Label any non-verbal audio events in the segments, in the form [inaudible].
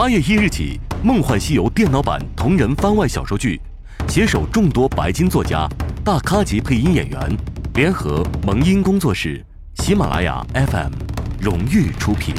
八月一日起，《梦幻西游》电脑版同人番外小说剧，携手众多白金作家、大咖级配音演员，联合萌音工作室、喜马拉雅 FM 荣誉出品。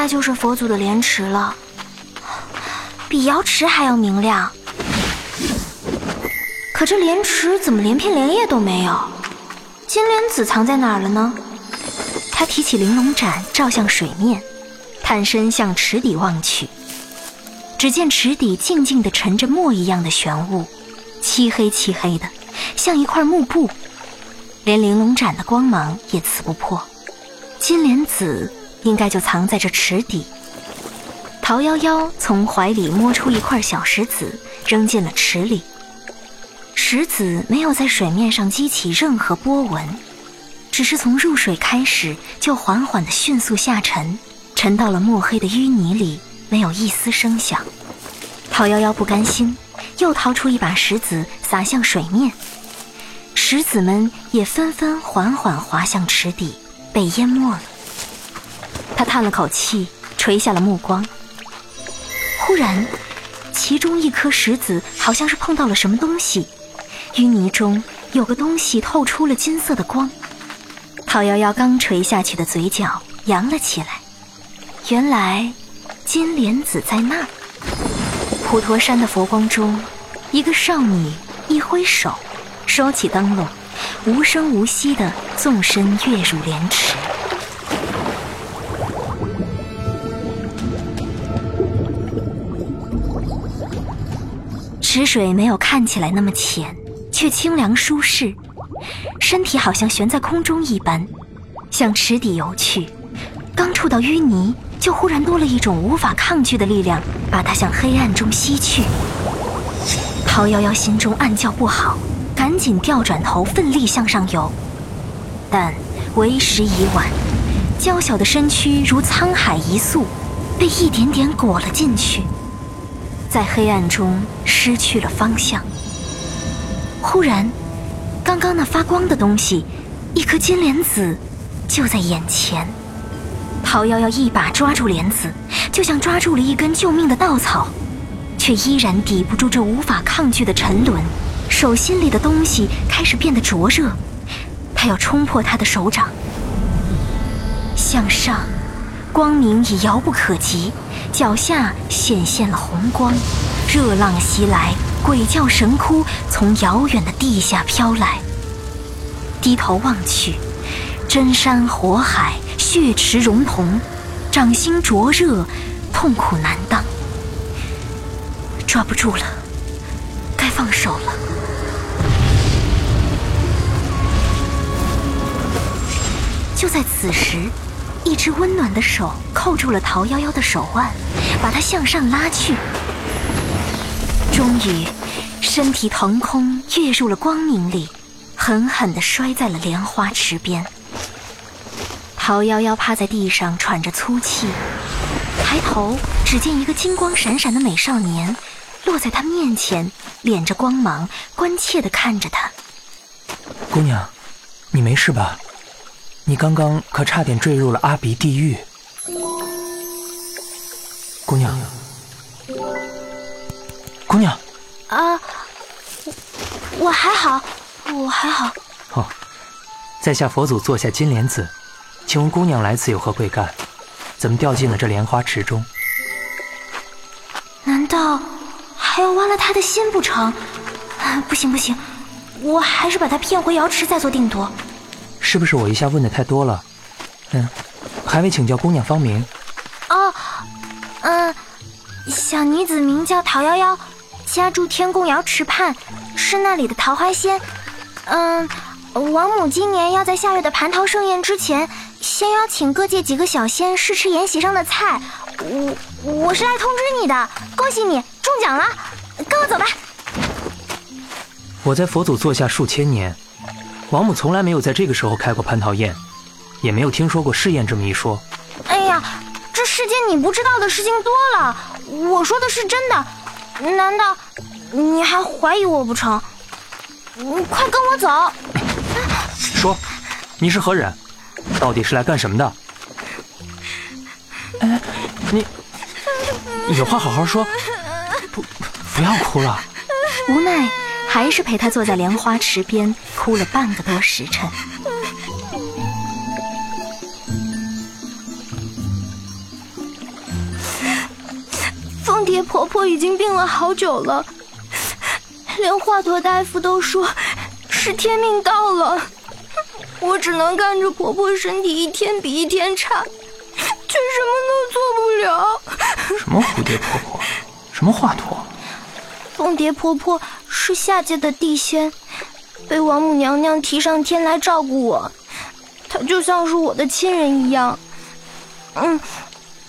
该就是佛祖的莲池了，比瑶池还要明亮。可这莲池怎么连片莲叶都没有？金莲子藏在哪儿了呢？他提起玲珑盏，照向水面，探身向池底望去。只见池底静静地沉着墨一样的玄雾，漆黑漆黑的，像一块幕布，连玲珑盏的光芒也刺不破。金莲子。应该就藏在这池底。桃夭夭从怀里摸出一块小石子，扔进了池里。石子没有在水面上激起任何波纹，只是从入水开始就缓缓地迅速下沉，沉到了墨黑的淤泥里，没有一丝声响。桃夭夭不甘心，又掏出一把石子撒向水面，石子们也纷纷缓缓滑向池底，被淹没了。他叹了口气，垂下了目光。忽然，其中一颗石子好像是碰到了什么东西，淤泥中有个东西透出了金色的光。陶瑶瑶刚垂下去的嘴角扬了起来，原来金莲子在那儿。普陀山的佛光中，一个少女一挥手，收起灯笼，无声无息地纵身跃入莲池。池水没有看起来那么浅，却清凉舒适，身体好像悬在空中一般，向池底游去。刚触到淤泥，就忽然多了一种无法抗拒的力量，把它向黑暗中吸去。陶夭夭心中暗叫不好，赶紧调转头，奋力向上游，但为时已晚，娇小的身躯如沧海一粟，被一点点裹了进去。在黑暗中失去了方向。忽然，刚刚那发光的东西，一颗金莲子，就在眼前。陶夭夭一把抓住莲子，就像抓住了一根救命的稻草，却依然抵不住这无法抗拒的沉沦。手心里的东西开始变得灼热，她要冲破他的手掌。向上，光明已遥不可及。脚下显现了红光，热浪袭来，鬼叫神哭从遥远的地下飘来。低头望去，真山火海，血池熔铜，掌心灼热，痛苦难当。抓不住了，该放手了。就在此时。一只温暖的手扣住了陶夭夭的手腕，把她向上拉去。终于，身体腾空跃入了光明里，狠狠地摔在了莲花池边。陶夭夭趴在地上喘着粗气，抬头只见一个金光闪闪的美少年落在他面前，敛着光芒，关切地看着他。姑娘，你没事吧？你刚刚可差点坠入了阿鼻地狱，姑娘，姑娘。啊，我我还好，我还好。哦，在下佛祖座下金莲子，请问姑娘来此有何贵干？怎么掉进了这莲花池中？难道还要挖了他的心不成？啊不行不行，我还是把他骗回瑶池再做定夺。是不是我一下问的太多了？嗯，还未请教姑娘芳名。哦，嗯，小女子名叫陶夭夭，家住天宫瑶池畔，是那里的桃花仙。嗯，王母今年要在下月的蟠桃盛宴之前，先邀请各界几个小仙试吃宴席上的菜。我我是来通知你的，恭喜你中奖了，跟我走吧。我在佛祖座下数千年，王母从来没有在这个时候开过蟠桃宴，也没有听说过试宴这么一说。哎呀，这世间你不知道的事情多了，我说的是真的，难道你还怀疑我不成？你快跟我走。说，你是何人？到底是来干什么的？哎，你有话好好说，不不要哭了。无奈，还是陪他坐在莲花池边哭了半个多时辰。凤蝶婆婆已经病了好久了，连华佗大夫都说是天命到了。我只能看着婆婆身体一天比一天差，却什么都做不了。什么蝴蝶婆婆，什么华佗？凤蝶婆婆是下界的地仙，被王母娘娘提上天来照顾我，她就像是我的亲人一样。嗯，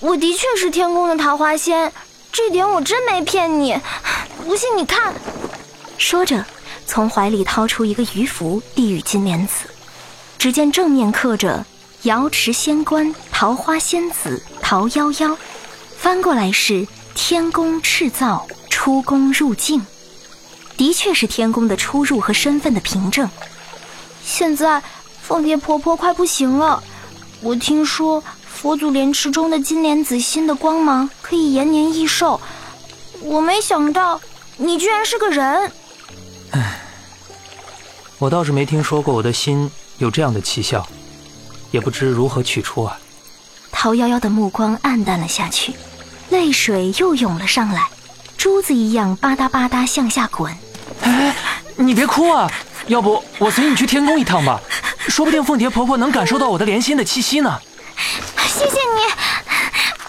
我的确是天宫的桃花仙，这点我真没骗你。不信你看。说着，从怀里掏出一个鱼符，递与金莲子。只见正面刻着“瑶池仙官桃花仙子桃夭夭”，翻过来是“天宫敕造出宫入境”，的确是天宫的出入和身份的凭证。现在凤蝶婆婆快不行了，我听说佛祖莲池中的金莲子心的光芒可以延年益寿，我没想到你居然是个人。唉，我倒是没听说过我的心。有这样的奇效，也不知如何取出啊！陶夭夭的目光黯淡了下去，泪水又涌了上来，珠子一样吧嗒吧嗒向下滚。哎，你别哭啊！要不我随你去天宫一趟吧，说不定凤蝶婆婆能感受到我的莲心的气息呢。谢谢你，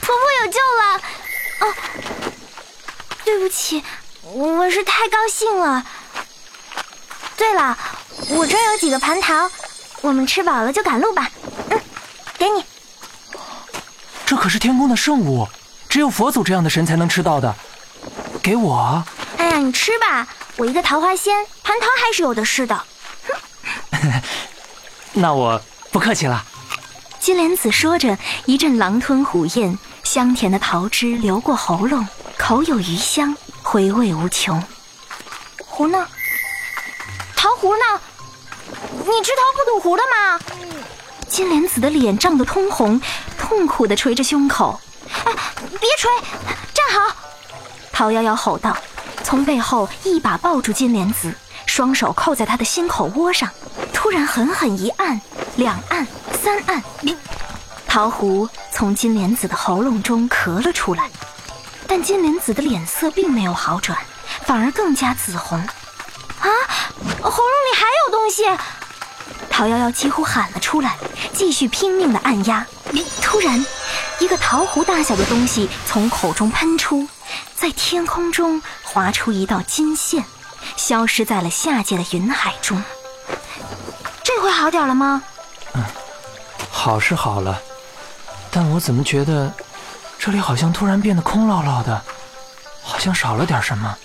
婆婆有救了。哦，对不起，我是太高兴了。对了，我这儿有几个蟠桃。我们吃饱了就赶路吧。嗯，给你。这可是天宫的圣物，只有佛祖这样的神才能吃到的。给我。哎呀，你吃吧，我一个桃花仙，蟠桃还是有的是的。哼 [laughs] 那我不客气了。金莲子说着，一阵狼吞虎咽，香甜的桃汁流过喉咙，口有余香，回味无穷。壶呢？桃核呢？你吃桃不吐核的吗？金莲子的脸涨得通红，痛苦地捶着胸口。哎，别捶，站好！陶夭夭吼道，从背后一把抱住金莲子，双手扣在她的心口窝上，突然狠狠一按，两按，三按，桃核从金莲子的喉咙中咳了出来。但金莲子的脸色并没有好转，反而更加紫红。啊，喉咙里还有东西！陶夭夭几乎喊了出来，继续拼命的按压。突然，一个桃核大小的东西从口中喷出，在天空中划出一道金线，消失在了下界的云海中。这回好点了吗？嗯，好是好了，但我怎么觉得这里好像突然变得空落落的，好像少了点什么。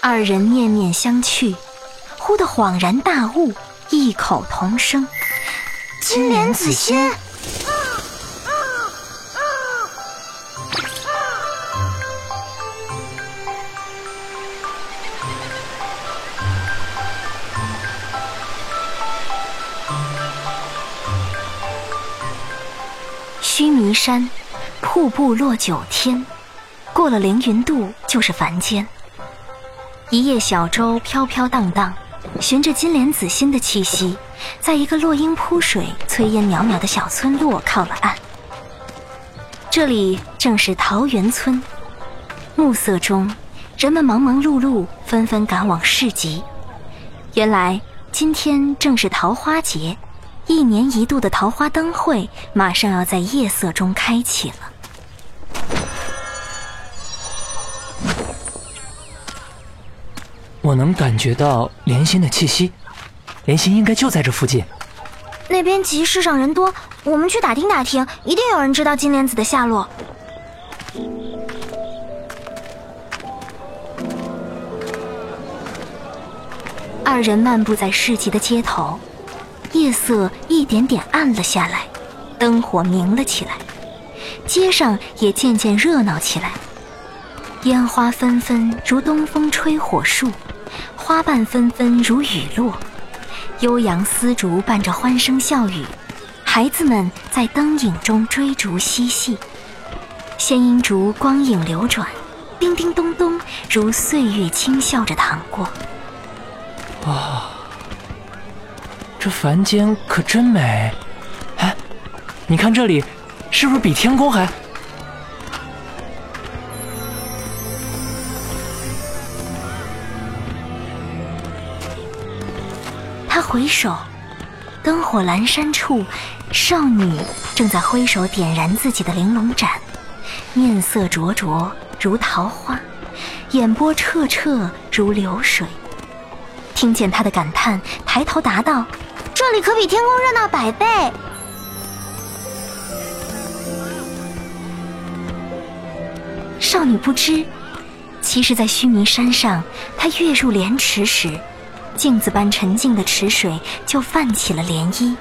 二人面面相觑，忽的恍然大悟。异口同声，金莲子仙。山，瀑布落九天，过了凌云渡就是凡间。一叶小舟飘飘荡荡。循着金莲子心的气息，在一个落英铺水、炊烟袅袅的小村落靠了岸。这里正是桃源村。暮色中，人们忙忙碌碌，纷纷赶往市集。原来今天正是桃花节，一年一度的桃花灯会马上要在夜色中开启了。我能感觉到莲心的气息，莲心应该就在这附近。那边集市上人多，我们去打听打听，一定有人知道金莲子的下落。二人漫步在市集的街头，夜色一点点暗了下来，灯火明了起来，街上也渐渐热闹起来。烟花纷纷如东风吹火树，花瓣纷纷如雨落，悠扬丝竹伴着欢声笑语，孩子们在灯影中追逐嬉戏，仙音竹光影流转，叮叮咚咚如岁月轻笑着淌过。哇，这凡间可真美！哎，你看这里，是不是比天宫还……他回首，灯火阑珊处，少女正在挥手点燃自己的玲珑盏，面色灼灼如桃花，眼波澈澈如流水。听见他的感叹，抬头答道：“这里可比天宫热闹百倍。”少女不知，其实，在须弥山上，她跃入莲池时，镜子般沉静的池水就泛起了涟漪，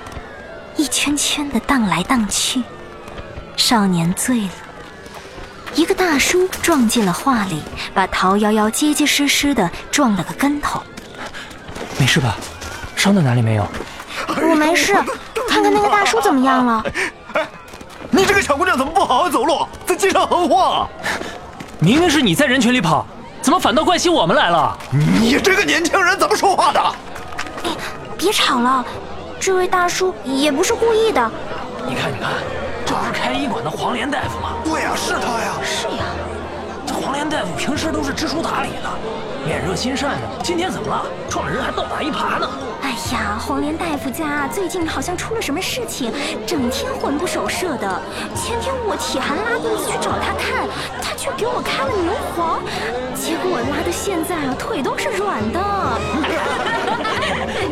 一圈圈的荡来荡去。少年醉了，一个大叔撞进了画里，把桃夭夭结结实实的撞了个跟头。没事吧？伤到哪里没有？我没事，看看那个大叔怎么样了。哎，[laughs] 你这个小姑娘怎么不好好走路，在街上横晃？明明是你在人群里跑，怎么反倒怪起我们来了？你这个年轻人怎么说话的？哎，别吵了，这位大叔也不是故意的。你看，你看，这不是开医馆的黄连大夫吗？对呀，是他呀。是呀，这黄连大夫平时都是知书达理的。脸热心善的，今天怎么了？撞人还倒打一耙呢！哎呀，黄连大夫家最近好像出了什么事情，整天魂不守舍的。前天我体寒拉肚子去找他看，他却给我开了牛黄，结果我拉的现在啊腿都是软的。[laughs]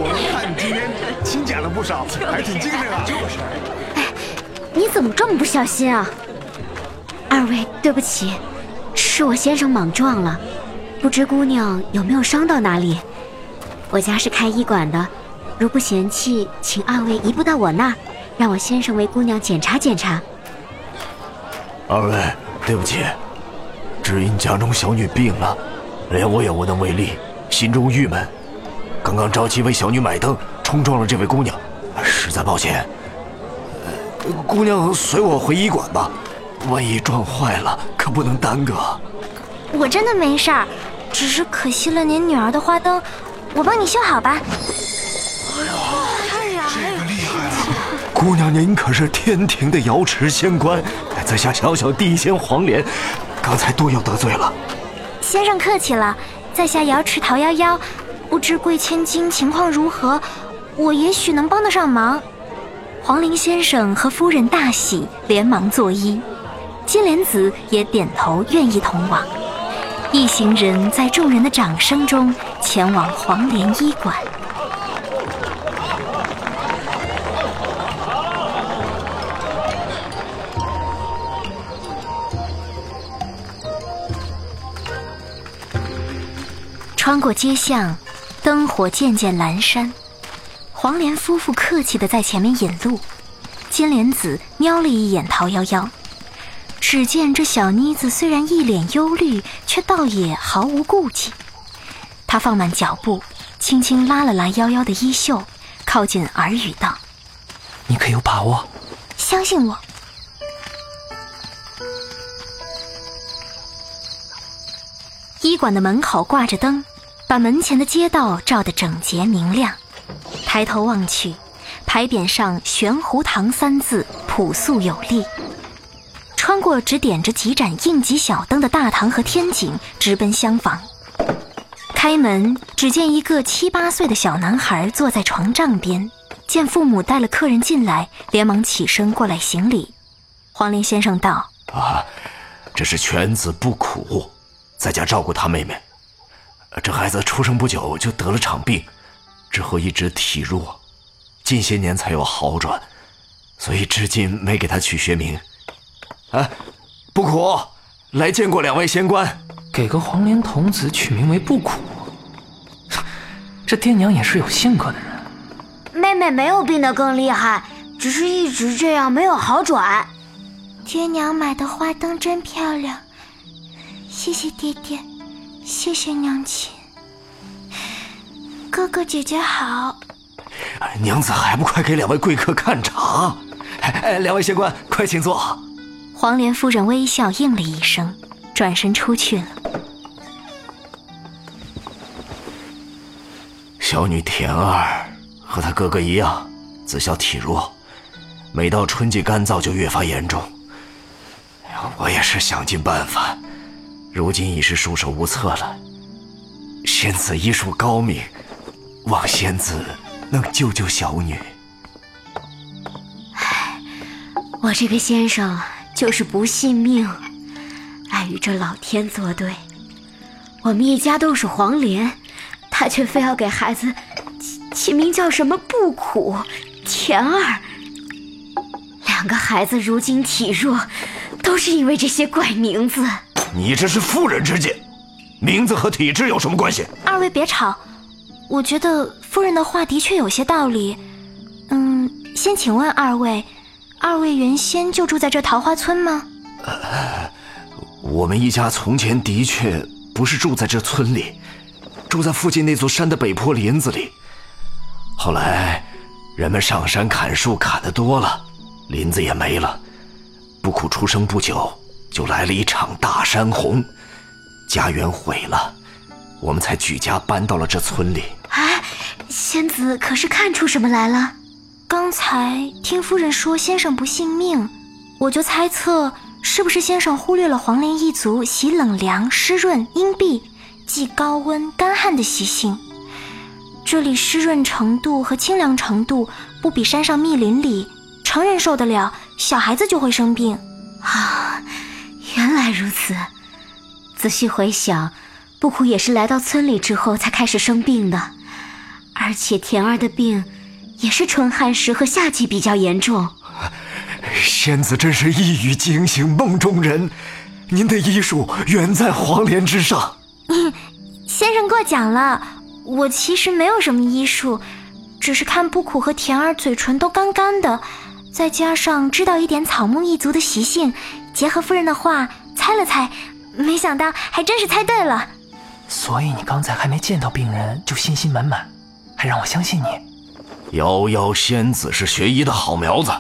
我看你今天勤俭了不少，[laughs] 还挺精神啊。就是。哎，你怎么这么不小心啊？二位，对不起，是我先生莽撞了。不知姑娘有没有伤到哪里？我家是开医馆的，如不嫌弃，请二位移步到我那儿，让我先生为姑娘检查检查。二位，对不起，只因家中小女病了，连我也无能为力，心中郁闷。刚刚着急为小女买灯，冲撞了这位姑娘，实在抱歉。姑娘随我回医馆吧，万一撞坏了，可不能耽搁。我真的没事儿。只是可惜了您女儿的花灯，我帮你修好吧。哎呀，这个厉害啊！姑娘您可是天庭的瑶池仙官，在下小小地仙黄莲，刚才多有得罪了。先生客气了，在下瑶池桃夭夭，不知贵千金情况如何，我也许能帮得上忙。黄陵先生和夫人大喜，连忙作揖，金莲子也点头愿意同往。一行人在众人的掌声中前往黄莲医馆。穿过街巷，灯火渐渐阑珊。黄莲夫妇客气的在前面引路，金莲子瞄了一眼桃夭夭。只见这小妮子虽然一脸忧虑，却倒也毫无顾忌。她放慢脚步，轻轻拉了拉夭夭的衣袖，靠近耳语道：“你可有把握？相信我。”医馆的门口挂着灯，把门前的街道照得整洁明亮。抬头望去，牌匾上“玄湖堂”三字朴素有力。穿过只点着几盏应急小灯的大堂和天井，直奔厢房。开门，只见一个七八岁的小男孩坐在床帐边。见父母带了客人进来，连忙起身过来行礼。黄林先生道：“啊，这是犬子不苦，在家照顾他妹妹。这孩子出生不久就得了场病，之后一直体弱，近些年才有好转，所以至今没给他取学名。”哎，不苦，来见过两位仙官。给个黄莲童子取名为不苦，这爹娘也是有性格的人。妹妹没有病得更厉害，只是一直这样没有好转。爹娘买的花灯真漂亮，谢谢爹爹，谢谢娘亲。哥哥姐姐好，娘子还不快给两位贵客看茶？哎，两位仙官，快请坐。黄莲夫人微笑应了一声，转身出去了。小女田儿和她哥哥一样，自小体弱，每到春季干燥就越发严重。我也是想尽办法，如今已是束手无策了。仙子医术高明，望仙子能救救小女。唉，我这个先生就是不信命，爱与这老天作对。我们一家都是黄连，他却非要给孩子起起名叫什么不苦、甜儿。两个孩子如今体弱。都是因为这些怪名字。你这是妇人之见，名字和体质有什么关系？二位别吵，我觉得夫人的话的确有些道理。嗯，先请问二位，二位原先就住在这桃花村吗？呃，我们一家从前的确不是住在这村里，住在附近那座山的北坡林子里。后来，人们上山砍树砍的多了，林子也没了。不苦出生不久，就来了一场大山洪，家园毁了，我们才举家搬到了这村里。哎，仙子可是看出什么来了？刚才听夫人说先生不信命，我就猜测是不是先生忽略了黄连一族喜冷凉、湿润、阴蔽，忌高温干旱的习性。这里湿润程度和清凉程度不比山上密林里。成人受得了，小孩子就会生病。啊，原来如此。仔细回想，不苦也是来到村里之后才开始生病的，而且田儿的病也是春旱时和夏季比较严重。仙子真是一语惊醒梦中人，您的医术远在黄连之上。先生过奖了，我其实没有什么医术，只是看布苦和甜儿嘴唇都干干的。再加上知道一点草木一族的习性，结合夫人的话猜了猜，没想到还真是猜对了。所以你刚才还没见到病人就信心满满，还让我相信你。夭夭仙子是学医的好苗子，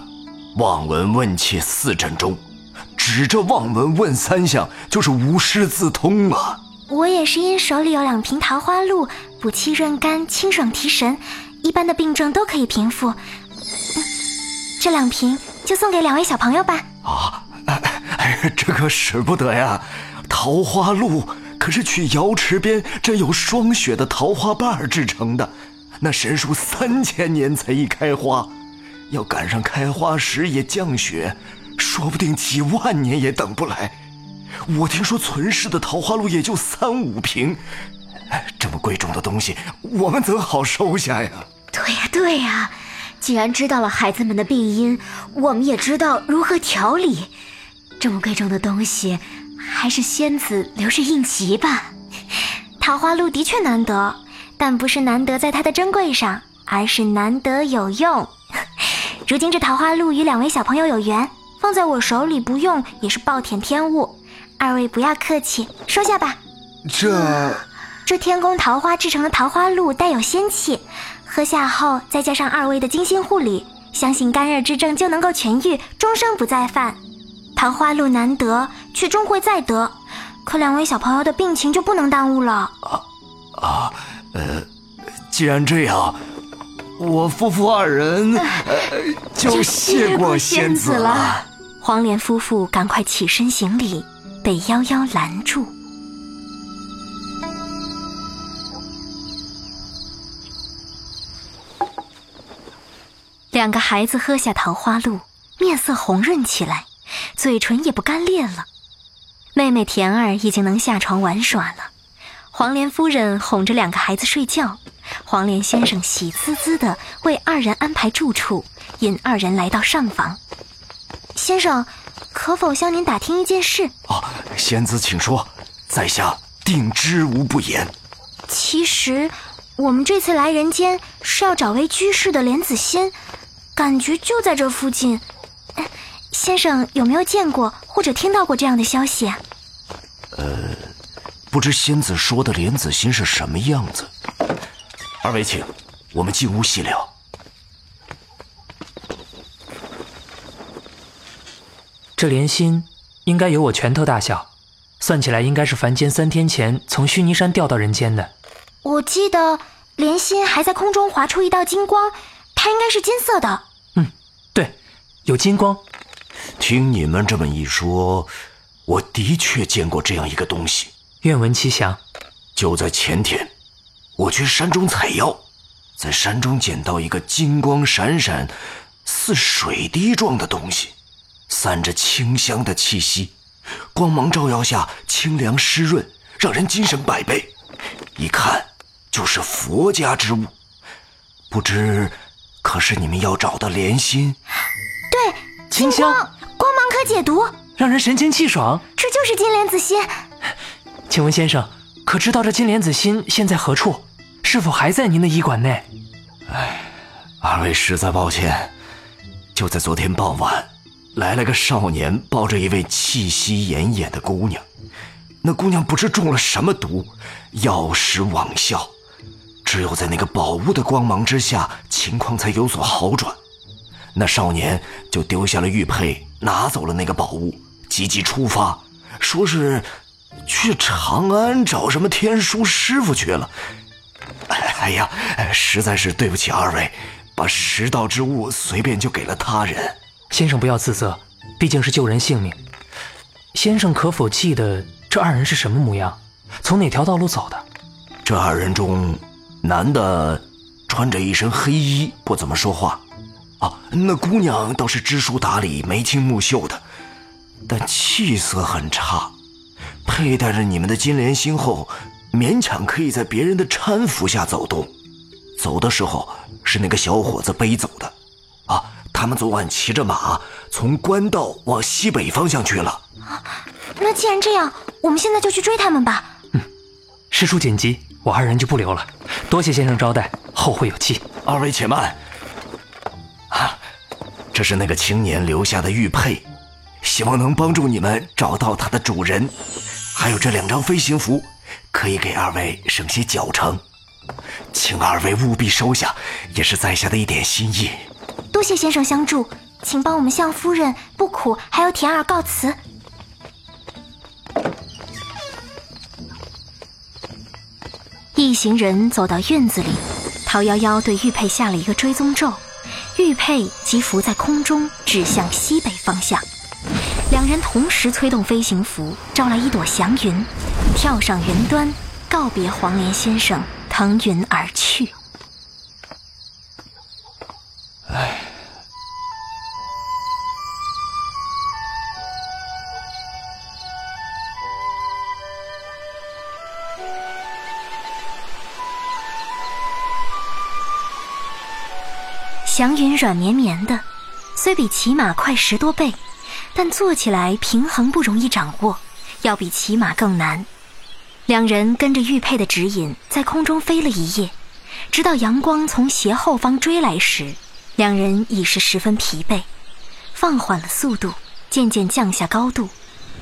望闻问切四诊中，指着望闻问三项就是无师自通啊。我也是因手里有两瓶桃花露，补气润肝，清爽提神，一般的病症都可以平复。这两瓶就送给两位小朋友吧。啊，哎，[laughs] 这可使不得呀！桃花露可是取瑶池边这有霜雪的桃花瓣制成的，那神树三千年才一开花，要赶上开花时也降雪，说不定几万年也等不来。我听说存世的桃花露也就三五瓶，这么贵重的东西，我们怎好收下呀？对呀，对呀。既然知道了孩子们的病因，我们也知道如何调理。这么贵重的东西，还是仙子留着应急吧。桃花露的确难得，但不是难得在它的珍贵上，而是难得有用。[laughs] 如今这桃花露与两位小朋友有缘，放在我手里不用也是暴殄天物。二位不要客气，收下吧。这这天宫桃花制成的桃花露带有仙气。喝下后，再加上二位的精心护理，相信干热之症就能够痊愈，终生不再犯。桃花露难得，却终会再得，可两位小朋友的病情就不能耽误了。啊啊，呃，既然这样，我夫妇二人就谢过仙子了。黄莲夫妇赶快起身行礼，被夭夭拦住。两个孩子喝下桃花露，面色红润起来，嘴唇也不干裂了。妹妹田儿已经能下床玩耍了。黄莲夫人哄着两个孩子睡觉，黄莲先生喜滋滋地为二人安排住处，引二人来到上房。先生，可否向您打听一件事？哦，仙子请说，在下定知无不言。其实，我们这次来人间是要找位居士的莲子仙，感觉就在这附近。先生有没有见过或者听到过这样的消息？呃，不知仙子说的莲子心是什么样子？二位请，我们进屋细聊。这莲心应该有我拳头大小，算起来应该是凡间三天前从须弥山掉到人间的。我记得莲心还在空中划出一道金光，它应该是金色的。嗯，对，有金光。听你们这么一说，我的确见过这样一个东西。愿闻其详。就在前天，我去山中采药，在山中捡到一个金光闪闪、似水滴状的东西，散着清香的气息，光芒照耀下清凉湿润，让人精神百倍。一看就是佛家之物，不知可是你们要找的莲心？对，清香。光芒可解毒，让人神清气爽。这就是金莲子心。请问先生，可知道这金莲子心现在何处？是否还在您的医馆内？哎，二位实在抱歉。就在昨天傍晚，来了个少年，抱着一位气息奄奄的姑娘。那姑娘不知中了什么毒，药石罔效。只有在那个宝物的光芒之下，情况才有所好转。那少年就丢下了玉佩。拿走了那个宝物，急急出发，说是去长安找什么天书师傅去了。哎呀，实在是对不起二位，把拾到之物随便就给了他人。先生不要自责，毕竟是救人性命。先生可否记得这二人是什么模样，从哪条道路走的？这二人中，男的穿着一身黑衣，不怎么说话。啊，那姑娘倒是知书达理、眉清目秀的，但气色很差。佩戴着你们的金莲心后，勉强可以在别人的搀扶下走动。走的时候是那个小伙子背走的。啊，他们昨晚骑着马从官道往西北方向去了。啊，那既然这样，我们现在就去追他们吧。嗯，事出紧急，我二人就不留了。多谢先生招待，后会有期。二位且慢。啊这是那个青年留下的玉佩，希望能帮助你们找到它的主人。还有这两张飞行符，可以给二位省些脚程，请二位务必收下，也是在下的一点心意。多谢先生相助，请帮我们向夫人、不苦还有田儿告辞。一行人走到院子里，陶夭夭对玉佩下了一个追踪咒。玉佩即浮在空中，指向西北方向。两人同时催动飞行符，招来一朵祥云，跳上云端，告别黄莲先生，腾云而去。唉。祥云软绵绵的，虽比骑马快十多倍，但坐起来平衡不容易掌握，要比骑马更难。两人跟着玉佩的指引，在空中飞了一夜，直到阳光从斜后方追来时，两人已是十分疲惫，放缓了速度，渐渐降下高度，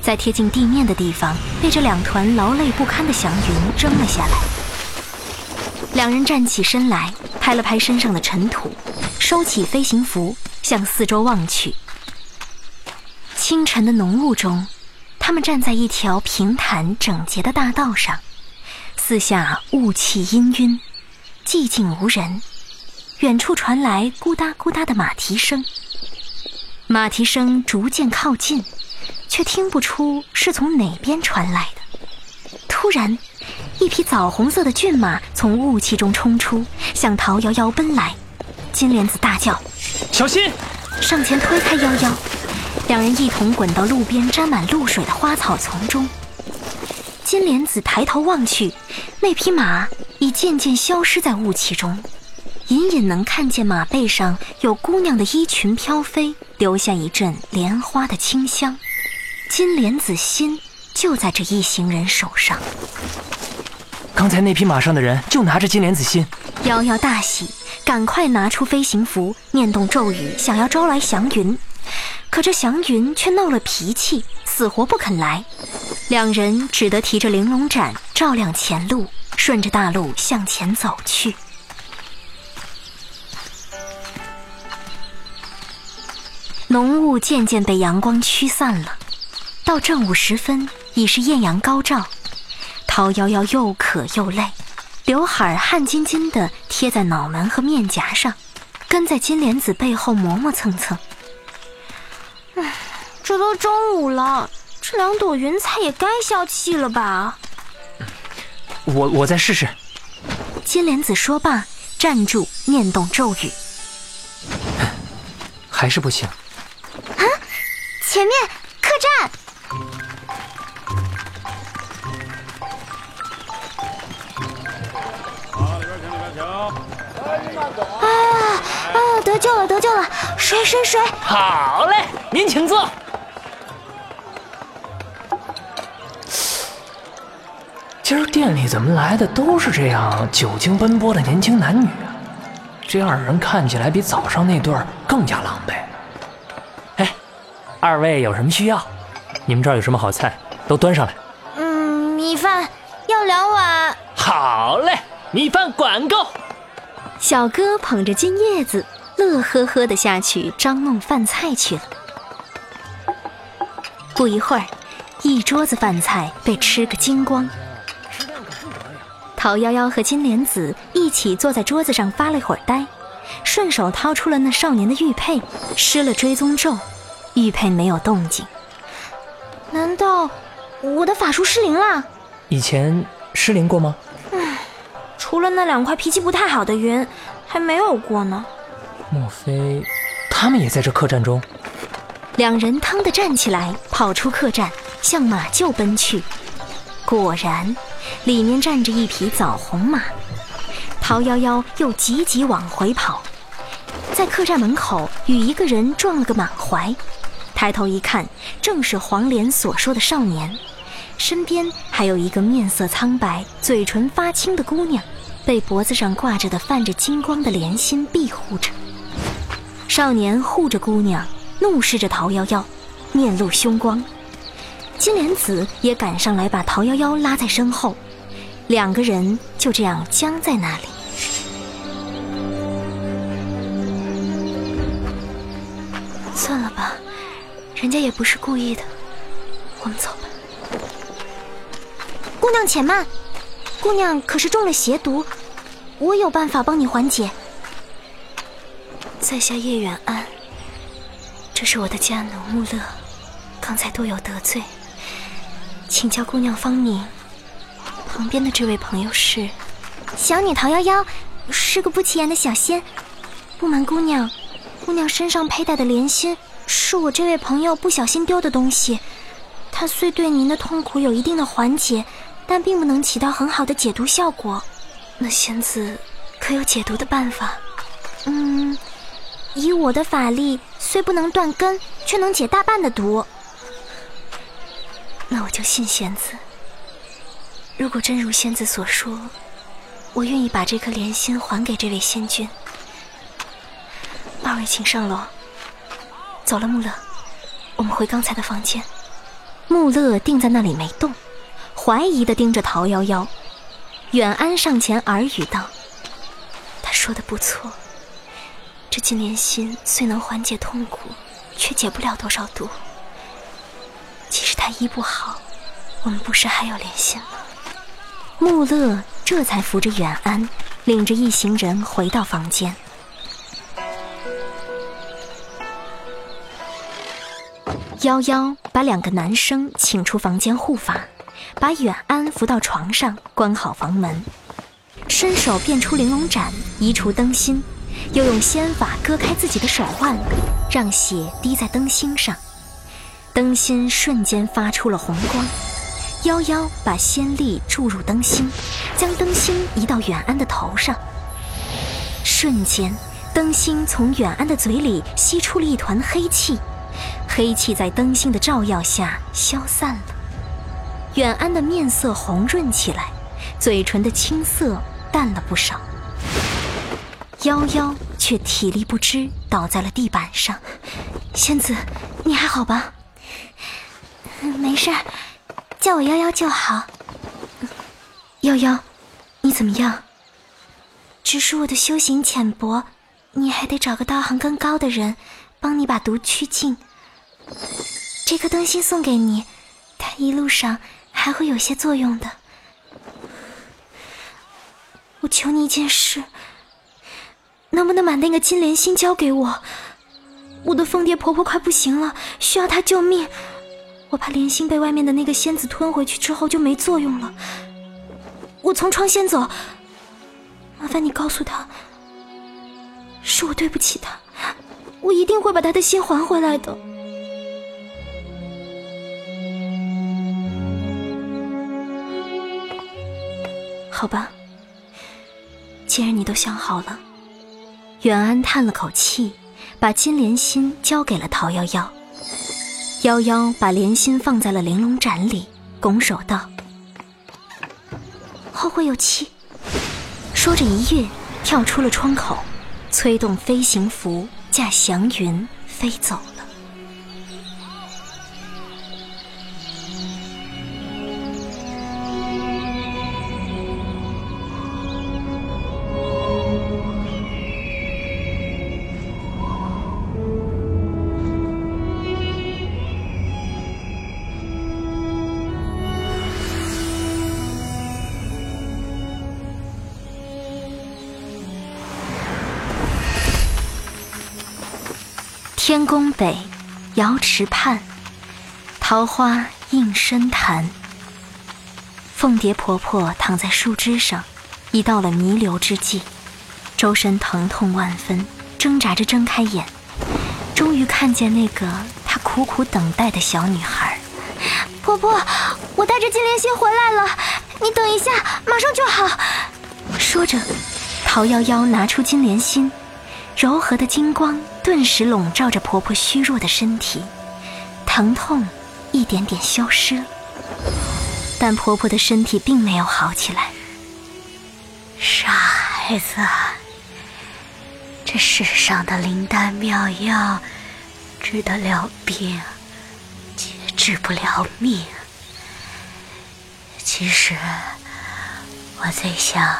在贴近地面的地方，被这两团劳累不堪的祥云蒸了下来。两人站起身来，拍了拍身上的尘土。收起飞行服，向四周望去。清晨的浓雾中，他们站在一条平坦整洁的大道上，四下雾气氤氲，寂静无人。远处传来咕哒咕哒的马蹄声，马蹄声逐渐靠近，却听不出是从哪边传来的。突然，一匹枣红色的骏马从雾气中冲出，向陶瑶瑶奔来。金莲子大叫：“小心！”上前推开夭夭，两人一同滚到路边沾满露水的花草丛中。金莲子抬头望去，那匹马已渐渐消失在雾气中，隐隐能看见马背上有姑娘的衣裙飘飞，留下一阵莲花的清香。金莲子心就在这一行人手上。刚才那匹马上的人就拿着金莲子心，瑶瑶大喜，赶快拿出飞行符，念动咒语，想要招来祥云。可这祥云却闹了脾气，死活不肯来。两人只得提着玲珑盏，照亮前路，顺着大路向前走去。浓雾渐渐被阳光驱散了，到正午时分，已是艳阳高照。陶夭夭又渴又累，刘海汗津津的贴在脑门和面颊上，跟在金莲子背后磨磨蹭蹭。唉，这都中午了，这两朵云彩也该消气了吧？我我再试试。金莲子说罢，站住，念动咒语，还是不行。啊，前面客栈。啊啊！得救了，得救了！水水水！好嘞，您请坐。今儿店里怎么来的都是这样久经奔波的年轻男女啊？这二人看起来比早上那对儿更加狼狈。哎，二位有什么需要？你们这儿有什么好菜，都端上来。嗯，米饭要两碗。好嘞，米饭管够。小哥捧着金叶子，乐呵呵的下去张弄饭菜去了。不一会儿，一桌子饭菜被吃个精光。陶夭夭和金莲子一起坐在桌子上发了一会儿呆，顺手掏出了那少年的玉佩，施了追踪咒，玉佩没有动静。难道我的法术失灵了？以前失灵过吗？唉，除了那两块脾气不太好的云，还没有过呢。莫非他们也在这客栈中？两人腾地站起来，跑出客栈，向马厩奔去。果然。里面站着一匹枣红马，陶夭夭又急急往回跑，在客栈门口与一个人撞了个满怀，抬头一看，正是黄连所说的少年，身边还有一个面色苍白、嘴唇发青的姑娘，被脖子上挂着的泛着金光的莲心庇护着。少年护着姑娘，怒视着陶夭夭，面露凶光。金莲子也赶上来，把陶夭夭拉在身后，两个人就这样僵在那里。算了吧，人家也不是故意的，我们走吧。姑娘且慢，姑娘可是中了邪毒，我有办法帮你缓解。在下叶远安，这是我的家奴穆乐，刚才多有得罪。请教姑娘芳名。旁边的这位朋友是小女桃夭夭，是个不起眼的小仙。不瞒姑娘，姑娘身上佩戴的莲心是我这位朋友不小心丢的东西。它虽对您的痛苦有一定的缓解，但并不能起到很好的解毒效果。那仙子可有解毒的办法？嗯，以我的法力，虽不能断根，却能解大半的毒。那我就信仙子。如果真如仙子所说，我愿意把这颗莲心还给这位仙君。二位请上楼。走了，穆勒，我们回刚才的房间。穆勒定在那里没动，怀疑的盯着陶夭夭。远安上前耳语道：“他说的不错，这金莲心虽能缓解痛苦，却解不了多少毒。”即使他医不好，我们不是还有莲心吗？穆勒这才扶着远安，领着一行人回到房间。夭夭把两个男生请出房间护法，把远安扶到床上，关好房门，伸手变出玲珑盏，移除灯芯，又用仙法割开自己的手腕，让血滴在灯芯上。灯芯瞬间发出了红光，夭夭把仙力注入灯芯，将灯芯移到远安的头上。瞬间，灯芯从远安的嘴里吸出了一团黑气，黑气在灯芯的照耀下消散了。远安的面色红润起来，嘴唇的青色淡了不少。夭夭却体力不支，倒在了地板上。仙子，你还好吧？没事，叫我夭夭就好。夭夭，你怎么样？只是我的修行浅薄，你还得找个道行更高的人，帮你把毒驱尽。这颗灯芯送给你，它一路上还会有些作用的。我求你一件事，能不能把那个金莲心交给我？我的凤蝶婆婆快不行了，需要她救命。我怕莲心被外面的那个仙子吞回去之后就没作用了。我从窗先走，麻烦你告诉他，是我对不起他，我一定会把他的心还回来的。好吧，既然你都想好了，远安叹了口气，把金莲心交给了陶夭夭。夭夭把莲心放在了玲珑盏里，拱手道：“后会有期。”说着一跃，跳出了窗口，催动飞行符，驾祥云飞走天宫北，瑶池畔，桃花映深潭。凤蝶婆婆躺在树枝上，已到了弥留之际，周身疼痛万分，挣扎着睁开眼，终于看见那个她苦苦等待的小女孩。婆婆，我带着金莲心回来了，你等一下，马上就好。说着，桃夭夭拿出金莲心。柔和的金光顿时笼罩着婆婆虚弱的身体，疼痛一点点消失了，但婆婆的身体并没有好起来。傻孩子，这世上的灵丹妙药，治得了病，却治不了命。其实，我最想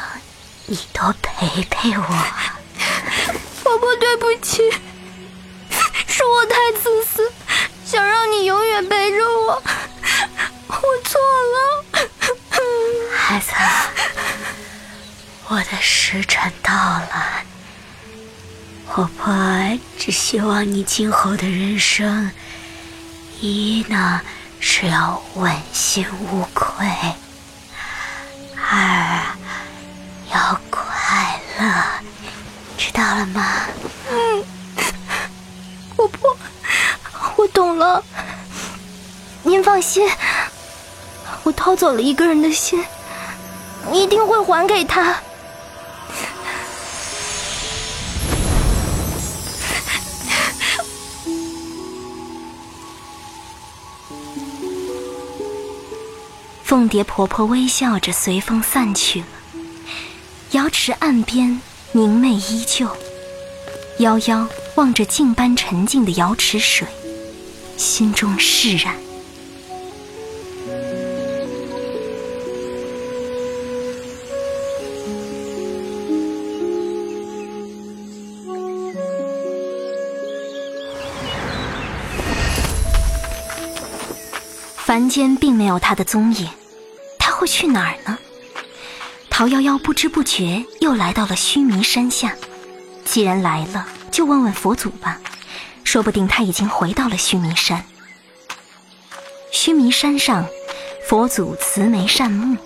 你多陪陪我。婆婆，对不起，是我太自私，想让你永远陪着我，我错了。孩子，我的时辰到了，婆婆只希望你今后的人生，一呢是要问心无愧，二要快乐。知道了吗？嗯，[laughs] 婆婆，我懂了。您放心，我偷走了一个人的心，一定会还给他。凤蝶婆婆微笑着，随风散去了。瑶池岸边。明媚依旧，夭夭望着镜般沉静的瑶池水，心中释然。凡间并没有他的踪影，他会去哪儿呢？陶夭夭不知不觉又来到了须弥山下，既然来了，就问问佛祖吧，说不定他已经回到了须弥山。须弥山上，佛祖慈眉善目，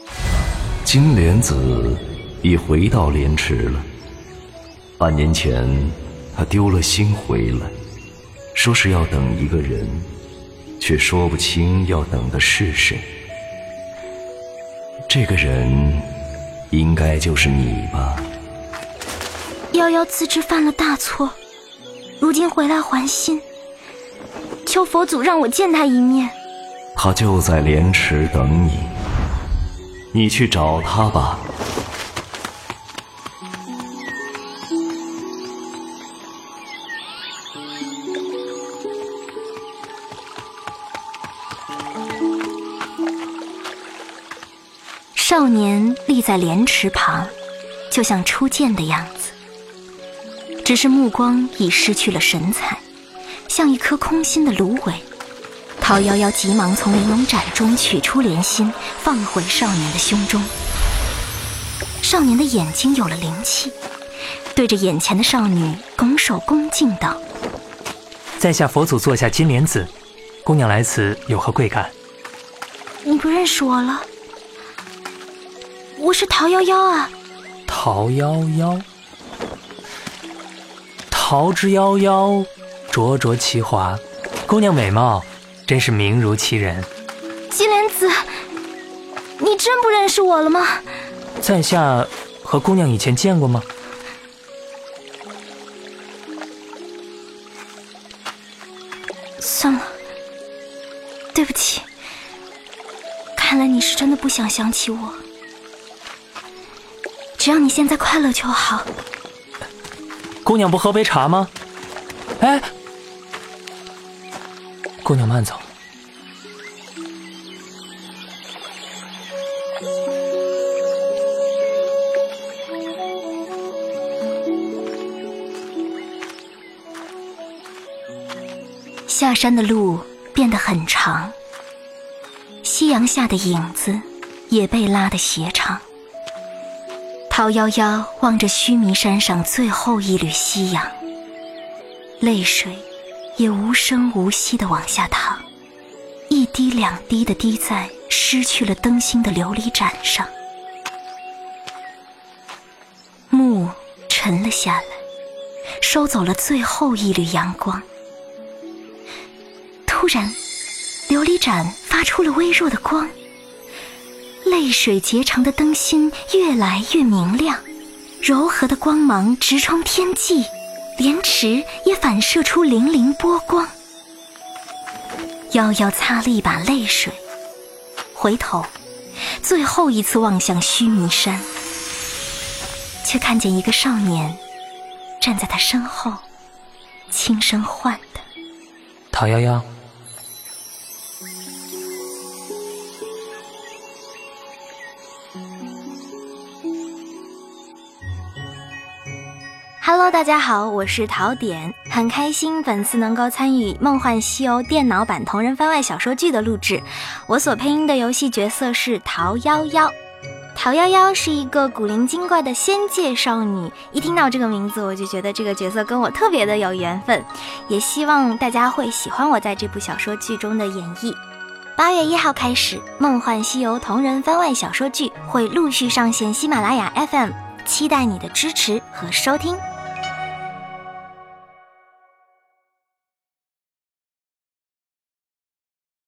金莲子已回到莲池了。半年前，他丢了心回来，说是要等一个人，却说不清要等的是谁。这个人。应该就是你吧。夭夭自知犯了大错，如今回来还心，求佛祖让我见他一面。他就在莲池等你，你去找他吧。在莲池旁，就像初见的样子，只是目光已失去了神采，像一颗空心的芦苇。陶夭夭急忙从玲珑盏中取出莲心，放回少年的胸中。少年的眼睛有了灵气，对着眼前的少女拱手恭敬道：“在下佛祖座下金莲子，姑娘来此有何贵干？”你不认识我了？我是桃夭夭啊，桃夭夭，桃之夭夭，灼灼其华。姑娘美貌，真是名如其人。金莲子，你真不认识我了吗？在下和姑娘以前见过吗？算了，对不起。看来你是真的不想想起我。只要你现在快乐就好。姑娘不喝杯茶吗？哎，姑娘慢走。下山的路变得很长，夕阳下的影子也被拉得斜长。陶夭夭望着须弥山上最后一缕夕阳，泪水也无声无息地往下淌，一滴两滴地滴在失去了灯芯的琉璃盏上。幕沉了下来，收走了最后一缕阳光。突然，琉璃盏发出了微弱的光。泪水结成的灯芯越来越明亮，柔和的光芒直冲天际，莲池也反射出粼粼波光。夭夭擦了一把泪水，回头，最后一次望向须弥山，却看见一个少年站在他身后，轻声唤他：“陶夭夭。”大家好，我是陶点，很开心本次能够参与《梦幻西游》电脑版同人番外小说剧的录制。我所配音的游戏角色是陶夭夭。陶夭夭是一个古灵精怪的仙界少女，一听到这个名字，我就觉得这个角色跟我特别的有缘分。也希望大家会喜欢我在这部小说剧中的演绎。八月一号开始，《梦幻西游》同人番外小说剧会陆续上线喜马拉雅 FM，期待你的支持和收听。